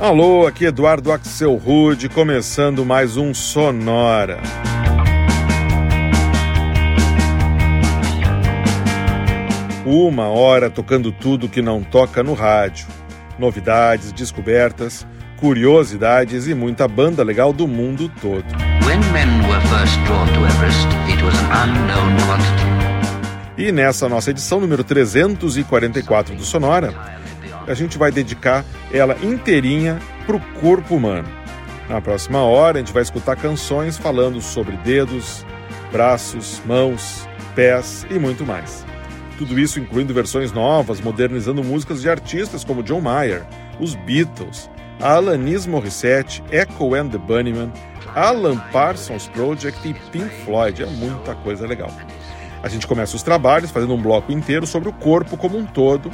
Alô, aqui Eduardo Axel Rude, começando mais um Sonora. Uma hora tocando tudo que não toca no rádio. Novidades, descobertas, curiosidades e muita banda legal do mundo todo. E nessa nossa edição número 344 do Sonora, a gente vai dedicar ela inteirinha para o corpo humano. Na próxima hora, a gente vai escutar canções falando sobre dedos, braços, mãos, pés e muito mais. Tudo isso incluindo versões novas, modernizando músicas de artistas como John Mayer, os Beatles, Alanis Morissette, Echo and the Bunnymen, Alan Parsons Project e Pink Floyd. É muita coisa legal. A gente começa os trabalhos fazendo um bloco inteiro sobre o corpo como um todo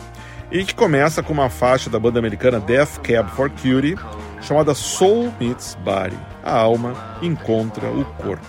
e que começa com uma faixa da banda americana Death Cab for Cutie chamada Soul Meets Body. A alma encontra o corpo.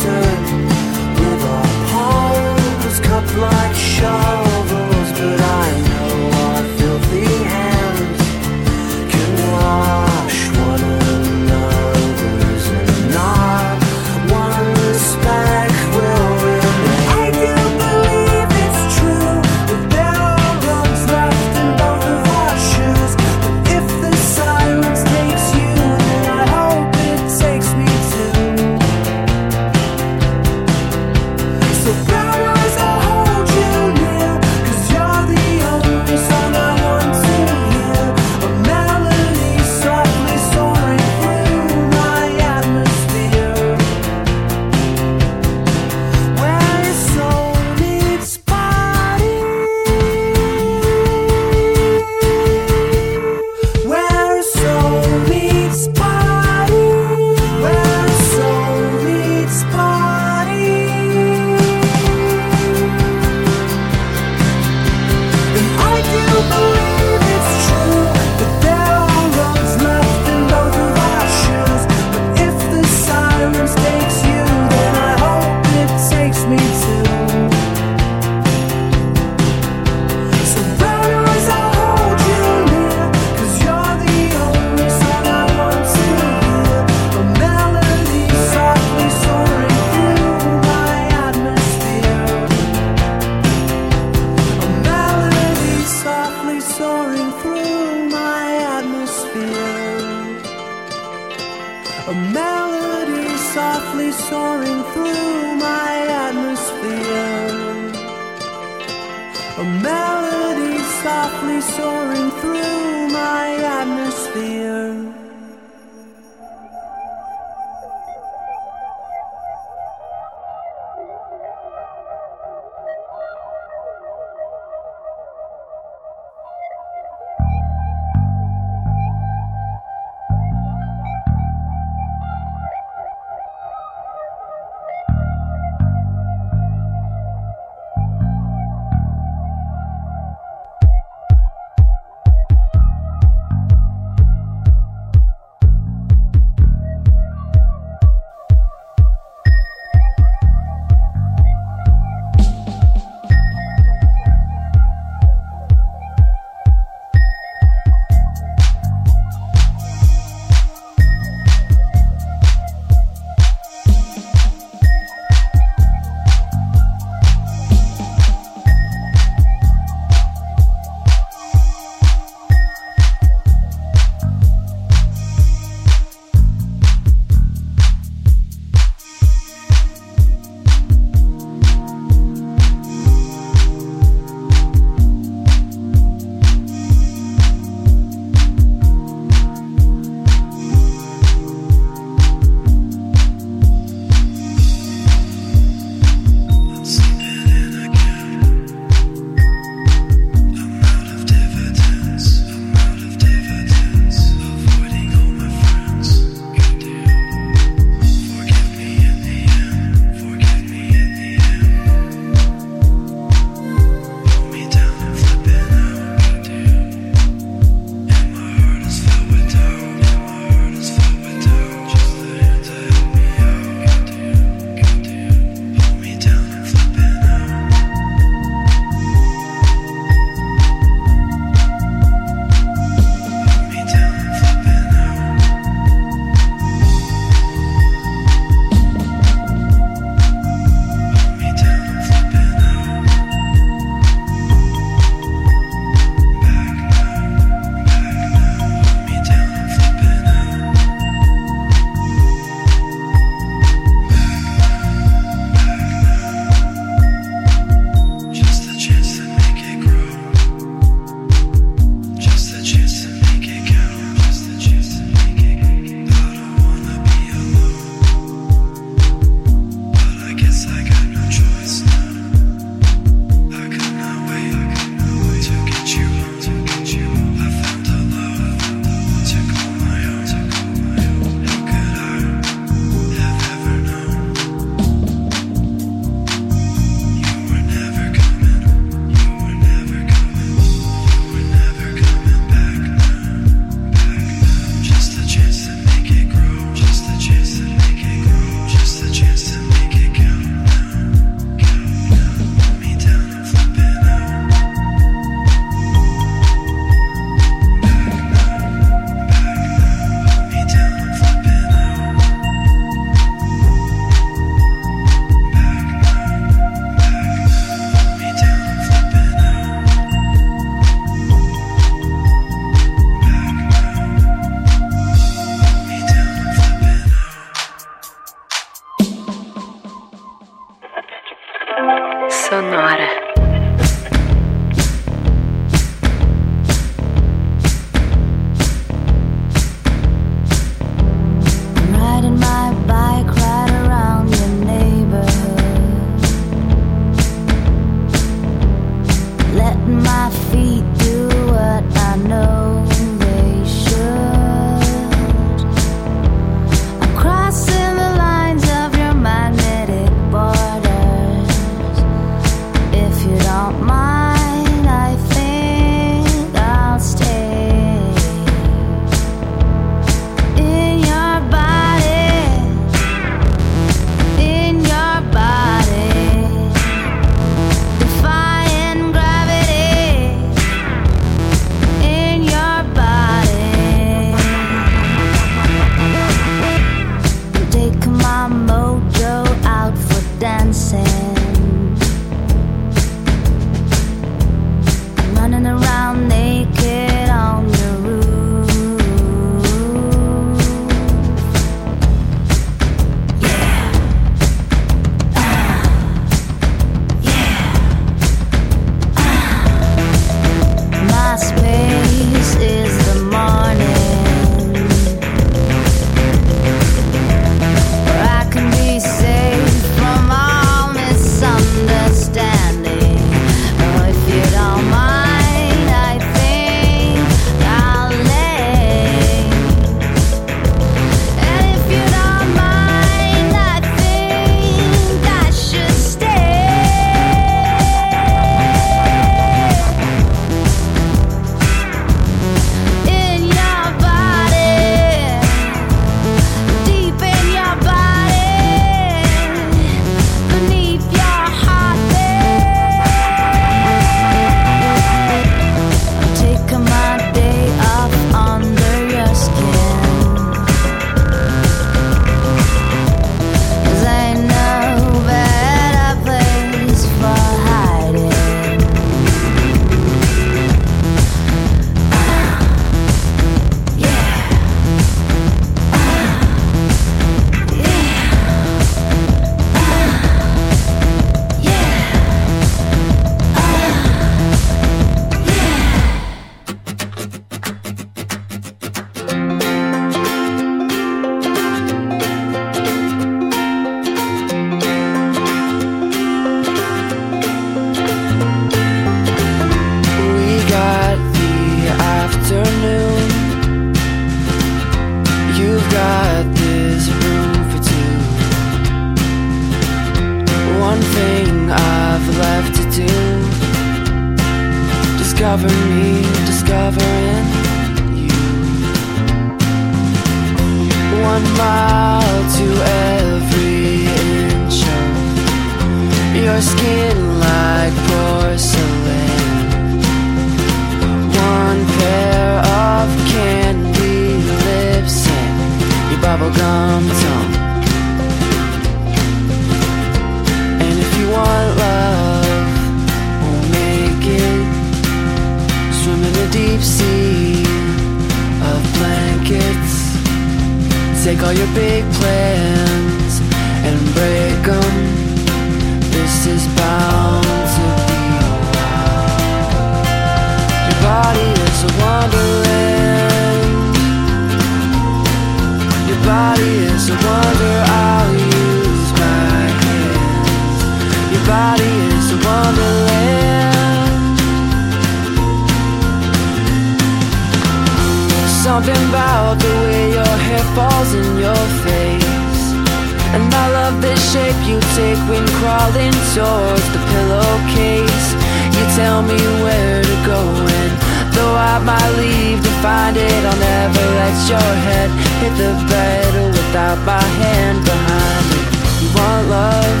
shape you take when crawling towards the pillowcase. You tell me where to go, and though I might leave to find it, I'll never let your head hit the bed without my hand behind it. You want love,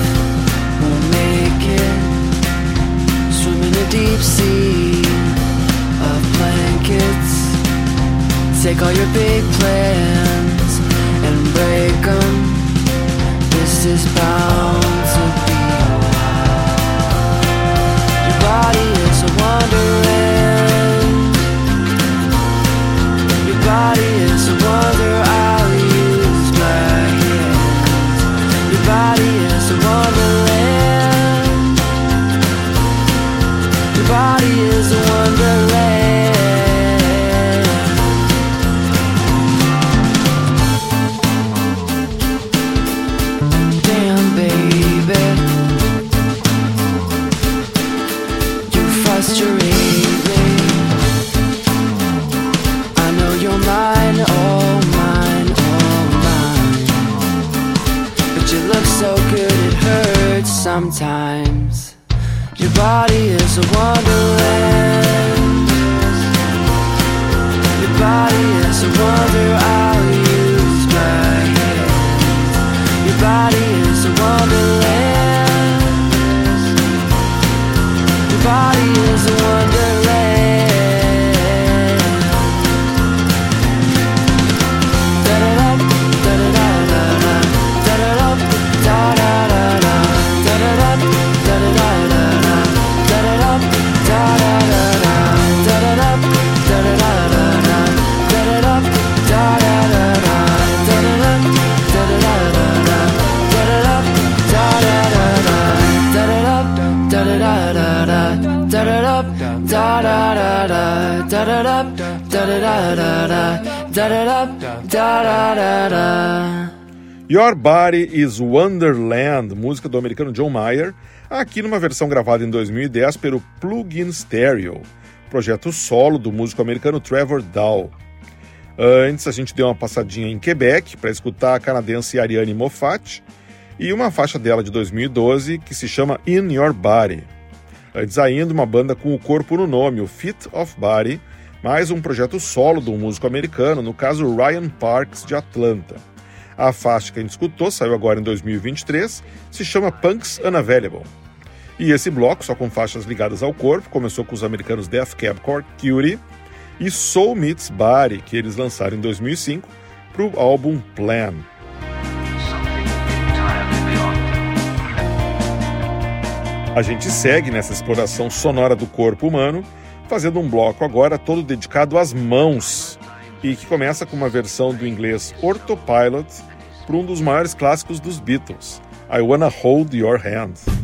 we'll make it. Swim in a deep sea of blankets. Take all your big plans is bound to be. Your body is a wonderland. Your body is a wonder. I'll use my hands. Your body is a wonder. Sometimes. Your body is a wonderland. Your body Your Body is Wonderland, música do americano John Mayer, aqui numa versão gravada em 2010 pelo Plug-in Stereo, projeto solo do músico americano Trevor Dow. Antes, a gente deu uma passadinha em Quebec para escutar a canadense Ariane Moffat e uma faixa dela de 2012 que se chama In Your Body. Antes ainda, uma banda com o corpo no nome, o Fit of Body, mais um projeto solo um músico americano, no caso Ryan Parks, de Atlanta. A faixa que a gente escutou saiu agora em 2023, se chama Punks Unavailable. E esse bloco, só com faixas ligadas ao corpo, começou com os americanos Death Cab for Cutie e Soul Meets Body, que eles lançaram em 2005 para o álbum Plan. A gente segue nessa exploração sonora do corpo humano, fazendo um bloco agora todo dedicado às mãos, e que começa com uma versão do inglês Orthopilot para um dos maiores clássicos dos Beatles, I Wanna Hold Your Hand.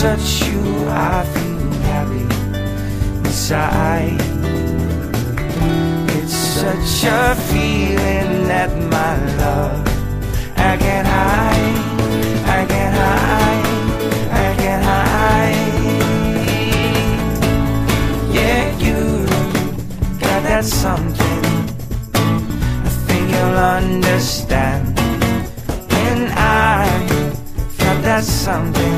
Touch you, I feel happy inside. It's such a feeling that my love I can't hide, I can't hide, I can't hide. Yeah, you got that something. I think you'll understand when I got that something.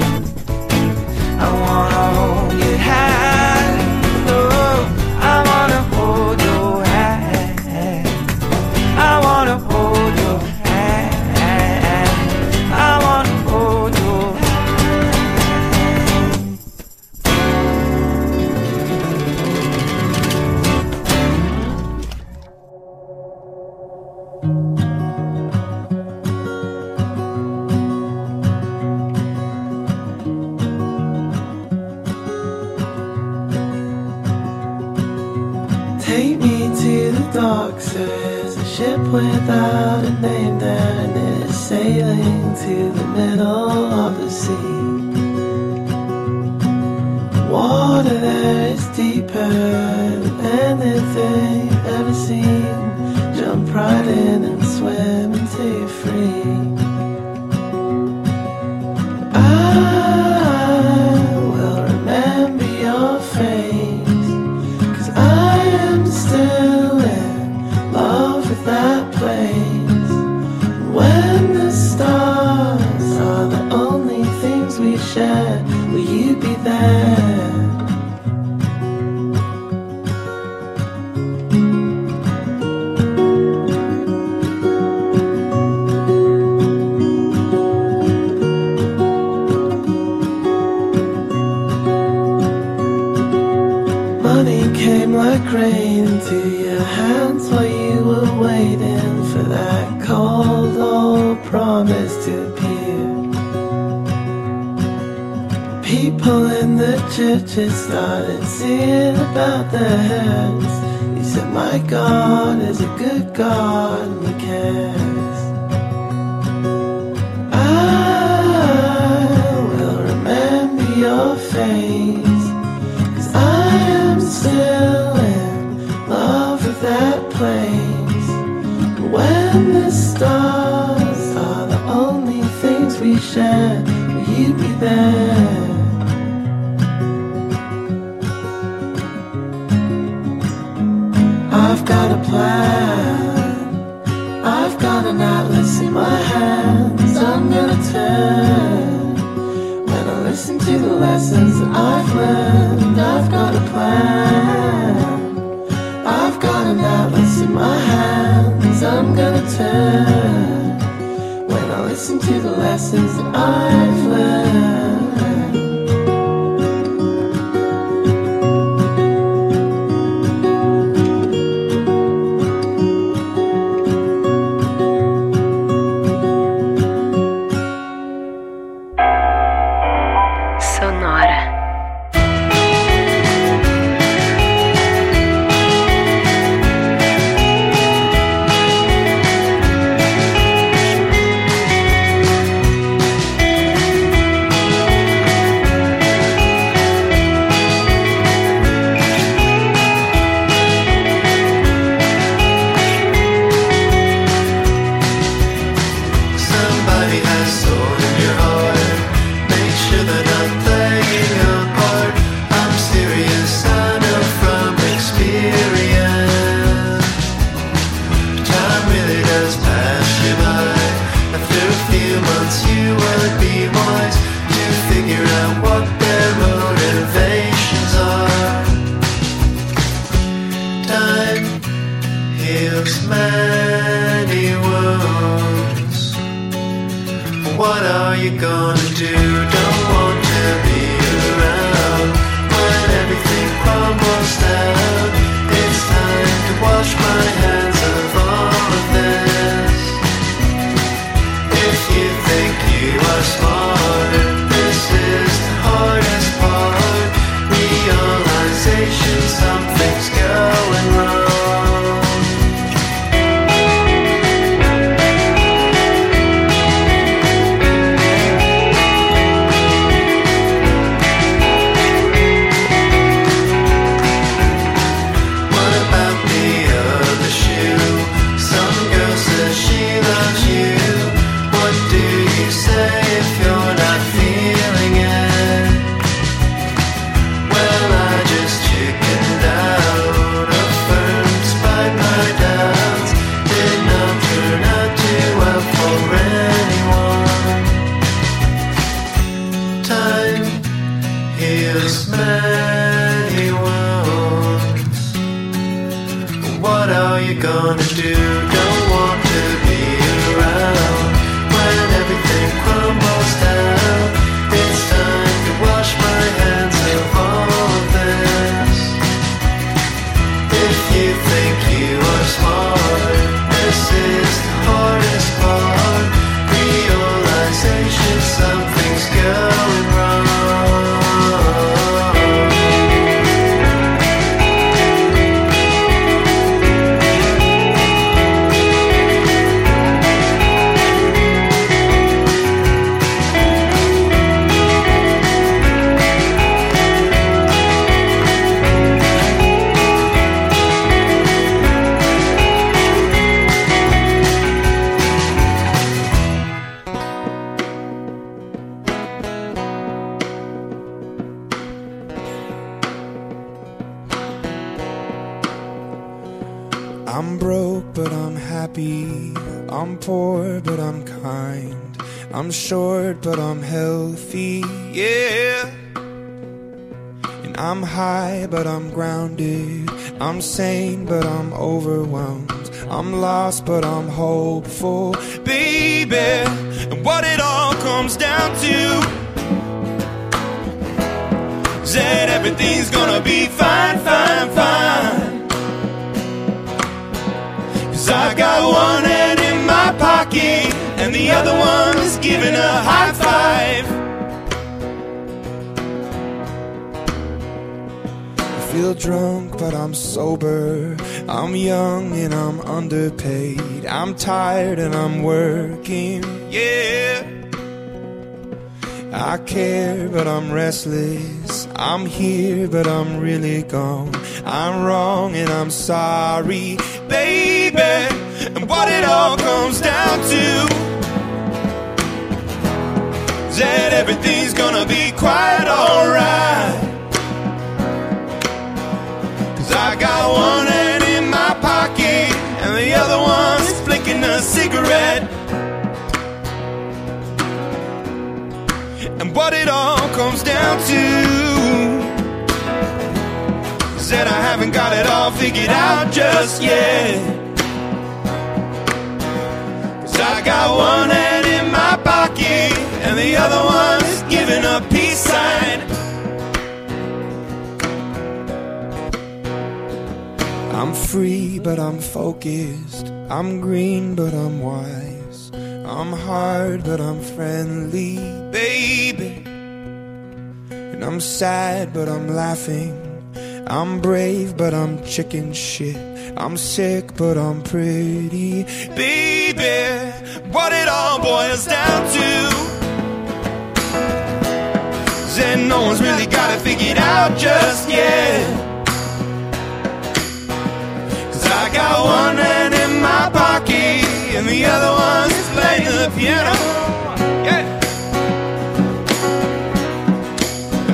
Will you be there? A that everything's gonna be fine, fine, fine. Cause I got one hand in my pocket, and the other one's giving a high five. I feel drunk, but I'm sober. I'm young and I'm underpaid. I'm tired and I'm working, yeah. I care, but I'm restless. I'm here, but I'm really gone. I'm wrong and I'm sorry, baby. And what it all comes down to is that everything's gonna be quite alright. Cause I got one hand in my pocket, and the other one's flicking a cigarette. And what it all comes down to that I haven't got it all figured out just yet. Cause I got one hand in my pocket, and the other one's giving a peace sign. I'm free, but I'm focused. I'm green, but I'm wise. I'm hard, but I'm friendly, baby. And I'm sad, but I'm laughing. I'm brave, but I'm chicken shit. I'm sick, but I'm pretty, baby. What it all boils down to is no one's really got it figured out just yet. Cause I got one hand in my pocket and the other one's playing the piano. Yeah.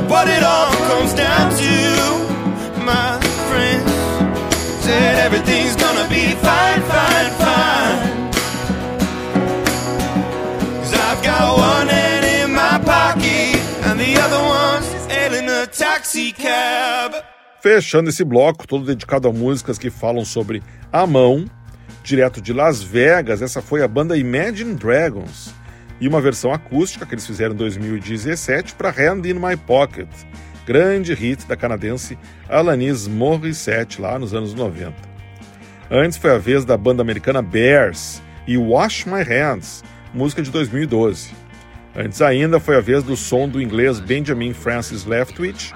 What it all comes down to, everything's gonna be fine, fine, fine. Cause I've got one hand in my pocket and the other one's hailing a taxi cab. Fechando esse bloco, todo dedicado a músicas que falam sobre a mão, direto de Las Vegas, essa foi a banda Imagine Dragons e uma versão acústica que eles fizeram em 2017 para Hand in My Pocket, grande hit da canadense Alanis Morissette lá nos anos 90. Antes foi a vez da banda americana Bears e Wash My Hands, música de 2012. Antes ainda foi a vez do som do inglês Benjamin Francis Leftwich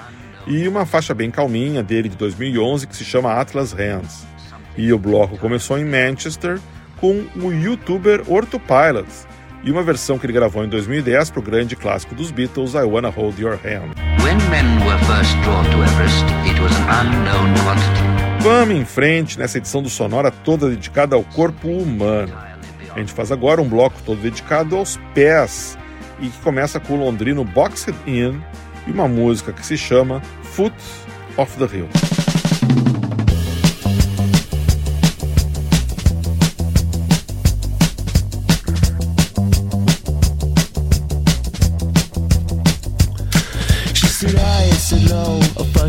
e uma faixa bem calminha dele de 2011 que se chama Atlas Hands. E o bloco começou em Manchester com o youtuber Orthopilot e uma versão que ele gravou em 2010 para o grande clássico dos Beatles, I Wanna Hold Your Hand. When men were first drawn to Everest, it was an unknown quantity. Vamos em frente nessa edição do Sonora toda dedicada ao corpo humano. A gente faz agora um bloco todo dedicado aos pés e que começa com o londrino Boxed In e uma música que se chama Foot of the Hill.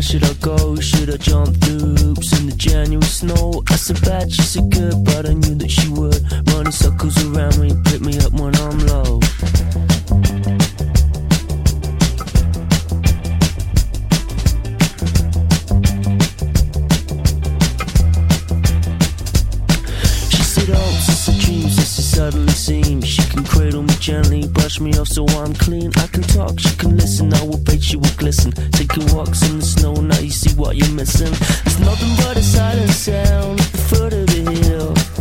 Should I go? Should I jump through hoops in the January snow? I said bad, she said good, but I knew that she would. Running circles around me, pick me up when I'm low. Gently, brush me off so I'm clean. I can talk, she can listen, I will bet she will glisten. Taking walks in the snow, now you see what you're missing. There's nothing but a silent sound at the foot of the hill.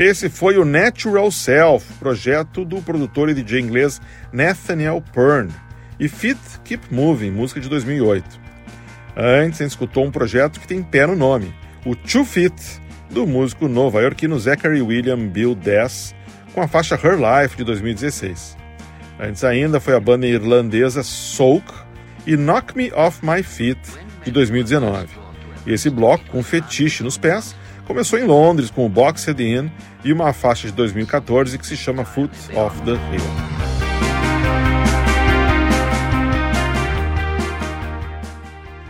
Esse foi o Natural Self, projeto do produtor e DJ inglês Nathaniel Pern, e Fit Keep Moving, música de 2008. Antes, a gente escutou um projeto que tem pé no nome, o Two Fit, do músico nova-iorquino Zachary William Bill Dess, com a faixa Her Life de 2016. Antes ainda foi a banda irlandesa Soak e Knock Me Off My Feet de 2019. E esse bloco, com fetiche nos pés, começou em Londres com o Boxed In e uma faixa de 2014 que se chama Foot of the Hill.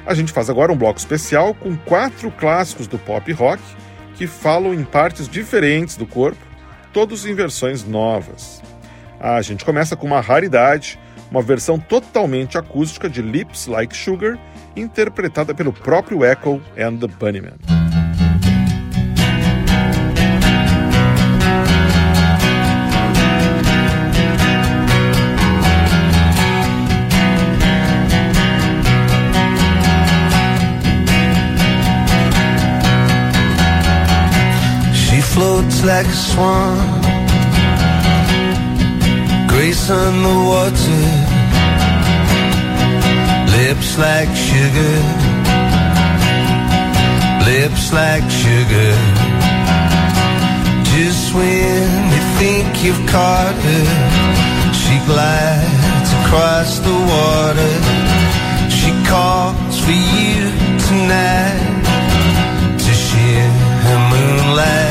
A gente faz agora um bloco especial com quatro clássicos do pop rock que falam em partes diferentes do corpo, todos em versões novas. A gente começa com uma raridade, uma versão totalmente acústica de Lips Like Sugar, interpretada pelo próprio Echo and the Bunnymen. Floats like a swan, grace on the water, lips like sugar, lips like sugar. Just when you think you've caught her, she glides across the water. She calls for you tonight to share her moonlight.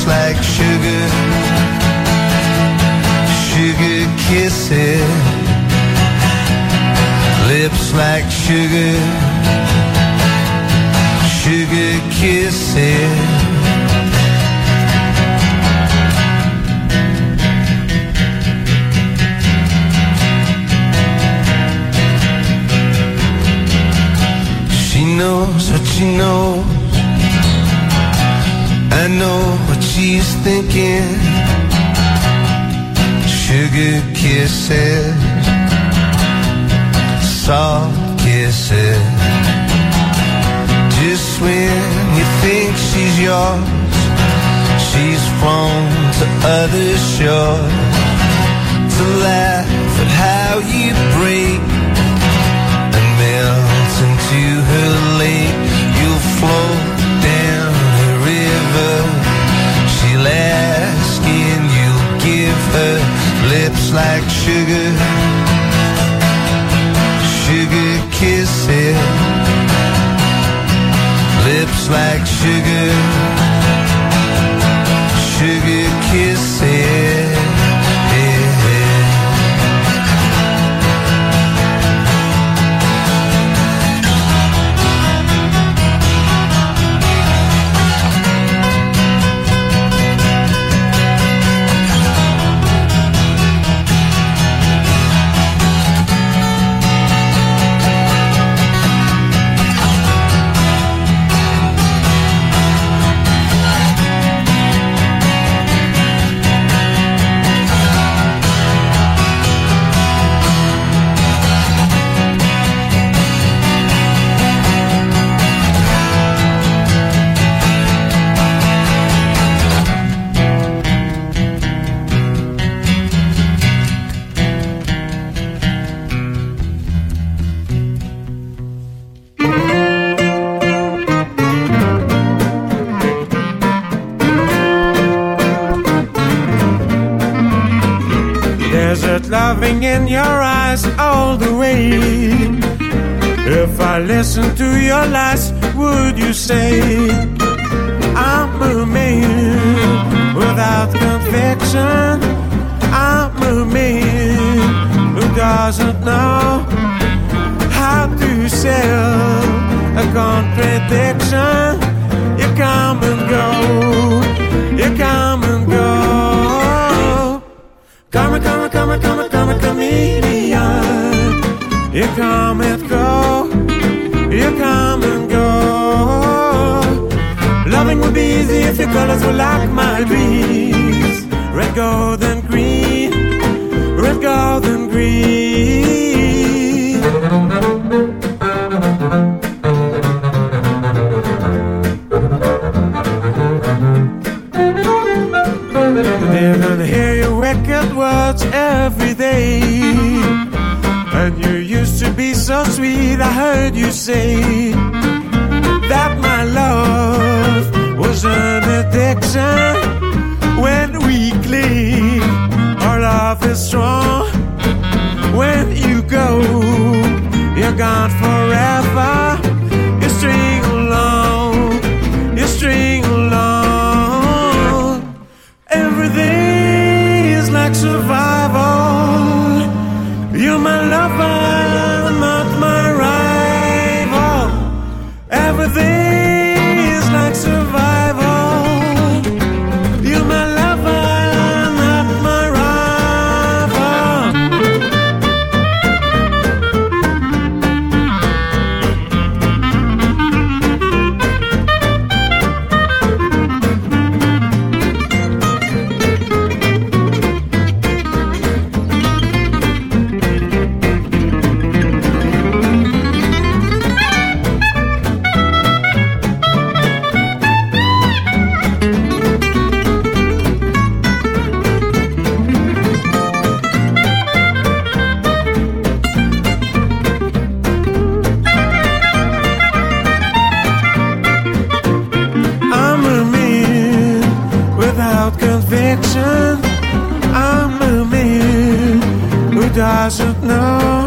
Lips like sugar, sugar kisses. Lips like sugar, sugar kisses. She knows what she knows. I know she's thinking. Sugar kisses, soft kisses. Just when you think she's yours, she's flown to other shores to laugh at how you break and melt into her lake. Sugar say I'm a man without conviction? I'm a man who doesn't know how to sell a contradiction. You come and go, you come and go. Come and come and come and come come comedian. You come your colors were like my dreams. Red, gold, and green. Red, gold, and green. Didn't hear your wicked words every day. And you used to be so sweet, I heard you say that my love was an addiction. When we cling, our love is strong. When you go, you're gone doesn't know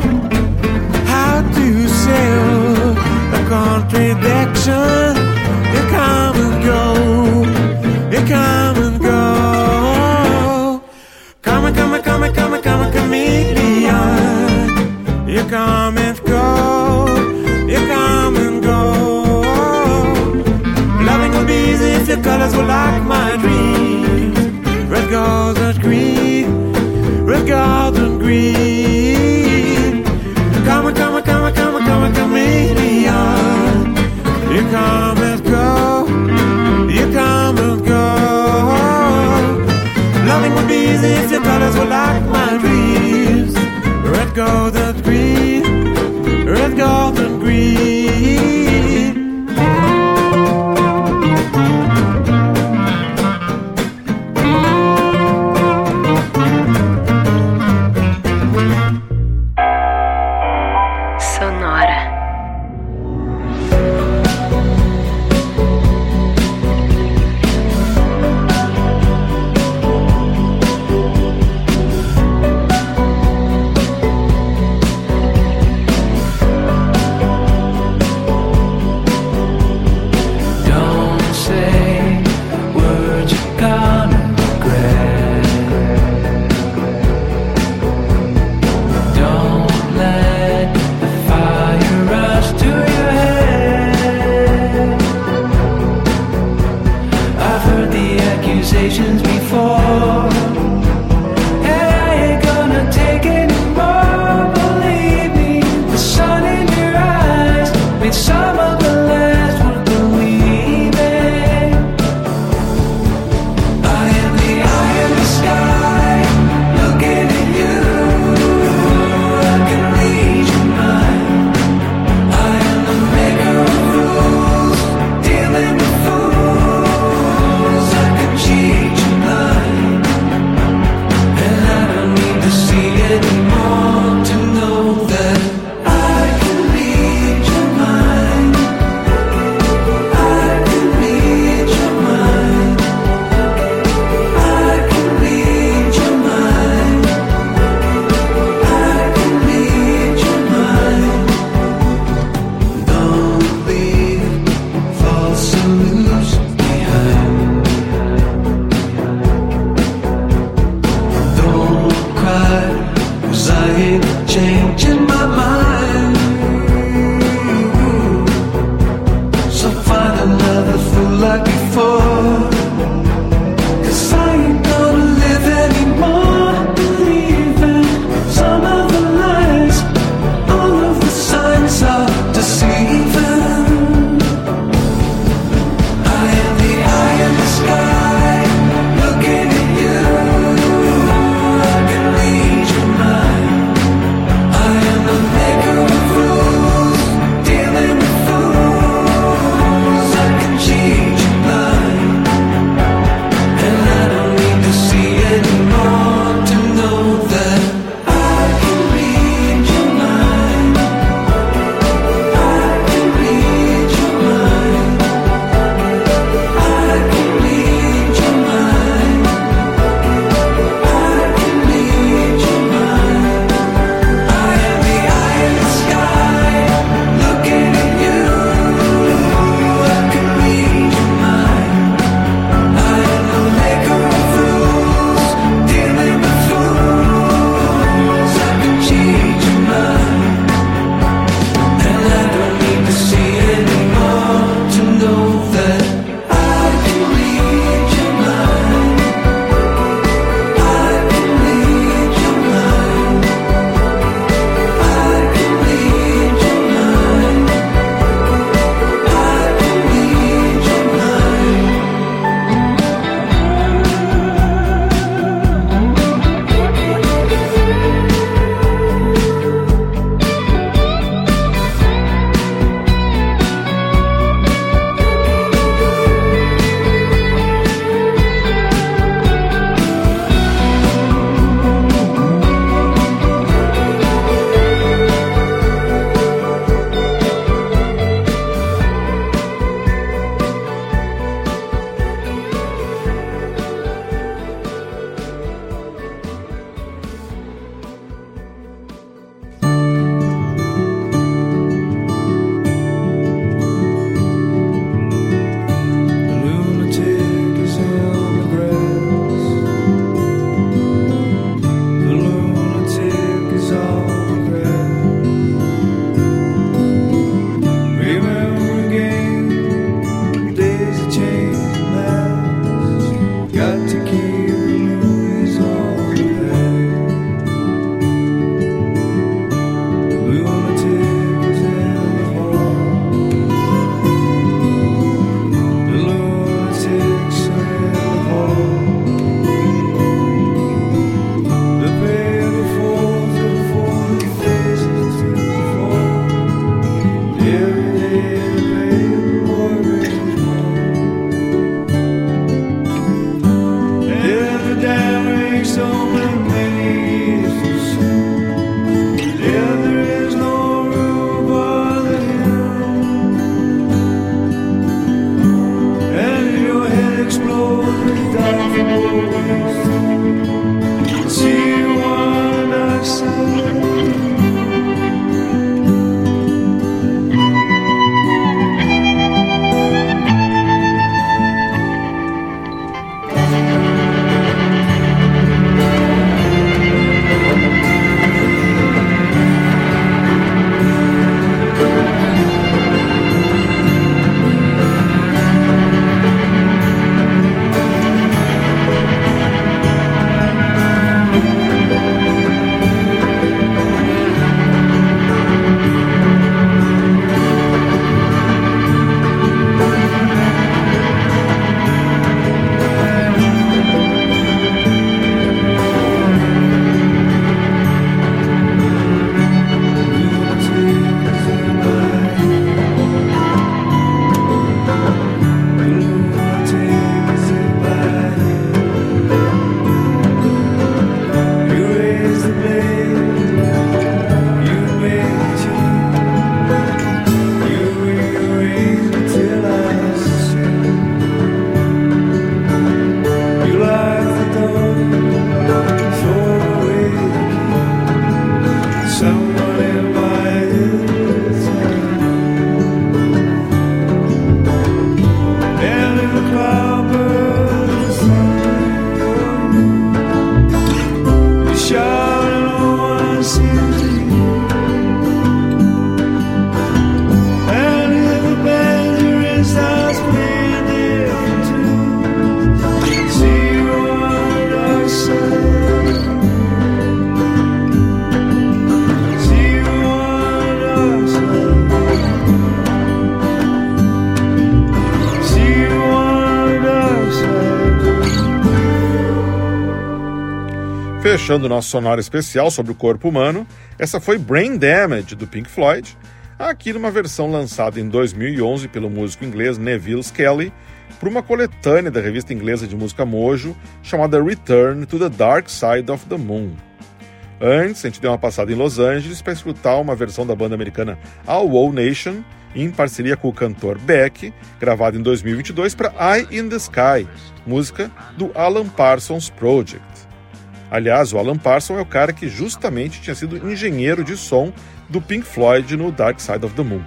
how to sell a contradiction. Like my dreams. Red, gold, and Fechando nosso sonoro especial sobre o corpo humano, essa foi Brain Damage do Pink Floyd, aqui numa versão lançada em 2011 pelo músico inglês Neville Skelly para uma coletânea da revista inglesa de música Mojo chamada Return to the Dark Side of the Moon. Antes, a gente deu uma passada em Los Angeles para escutar uma versão da banda americana All All Nation, em parceria com o cantor Beck, gravada em 2022 para Eye in the Sky, música do Alan Parsons Project. Aliás, o Alan Parsons é o cara que justamente tinha sido engenheiro de som do Pink Floyd no Dark Side of the Moon.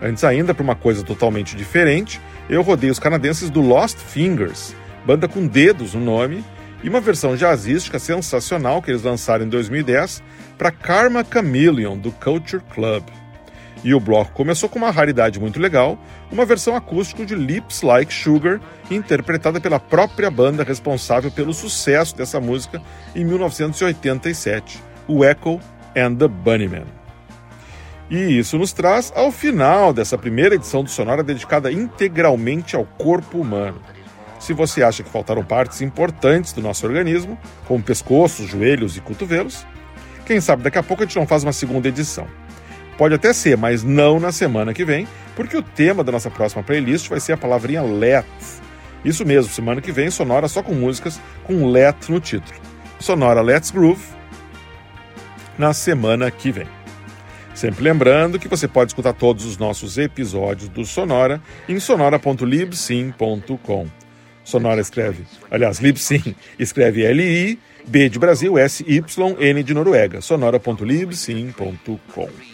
Antes ainda, para uma coisa totalmente diferente, eu rodei os canadenses do Lost Fingers, banda com dedos no nome, e uma versão jazzística sensacional que eles lançaram em 2010 para Karma Chameleon, do Culture Club. E o bloco começou com uma raridade muito legal, uma versão acústica de Lips Like Sugar, interpretada pela própria banda responsável pelo sucesso dessa música em 1987, o Echo and the Bunnymen. E isso nos traz ao final dessa primeira edição do Sonora dedicada integralmente ao corpo humano. Se você acha que faltaram partes importantes do nosso organismo, como pescoço, joelhos e cotovelos, quem sabe daqui a pouco a gente não faz uma segunda edição. Pode até ser, mas não na semana que vem, porque o tema da nossa próxima playlist vai ser a palavrinha let. Isso mesmo, semana que vem, sonora só com músicas com let no título. Sonora Let's Groove na semana que vem. Sempre lembrando que você pode escutar todos os nossos episódios do Sonora em sonora.libsim.com. Sonora escreve, aliás, Libsyn escreve L-I, B de Brasil, S-Y-N de Noruega. Sonora.libsim.com.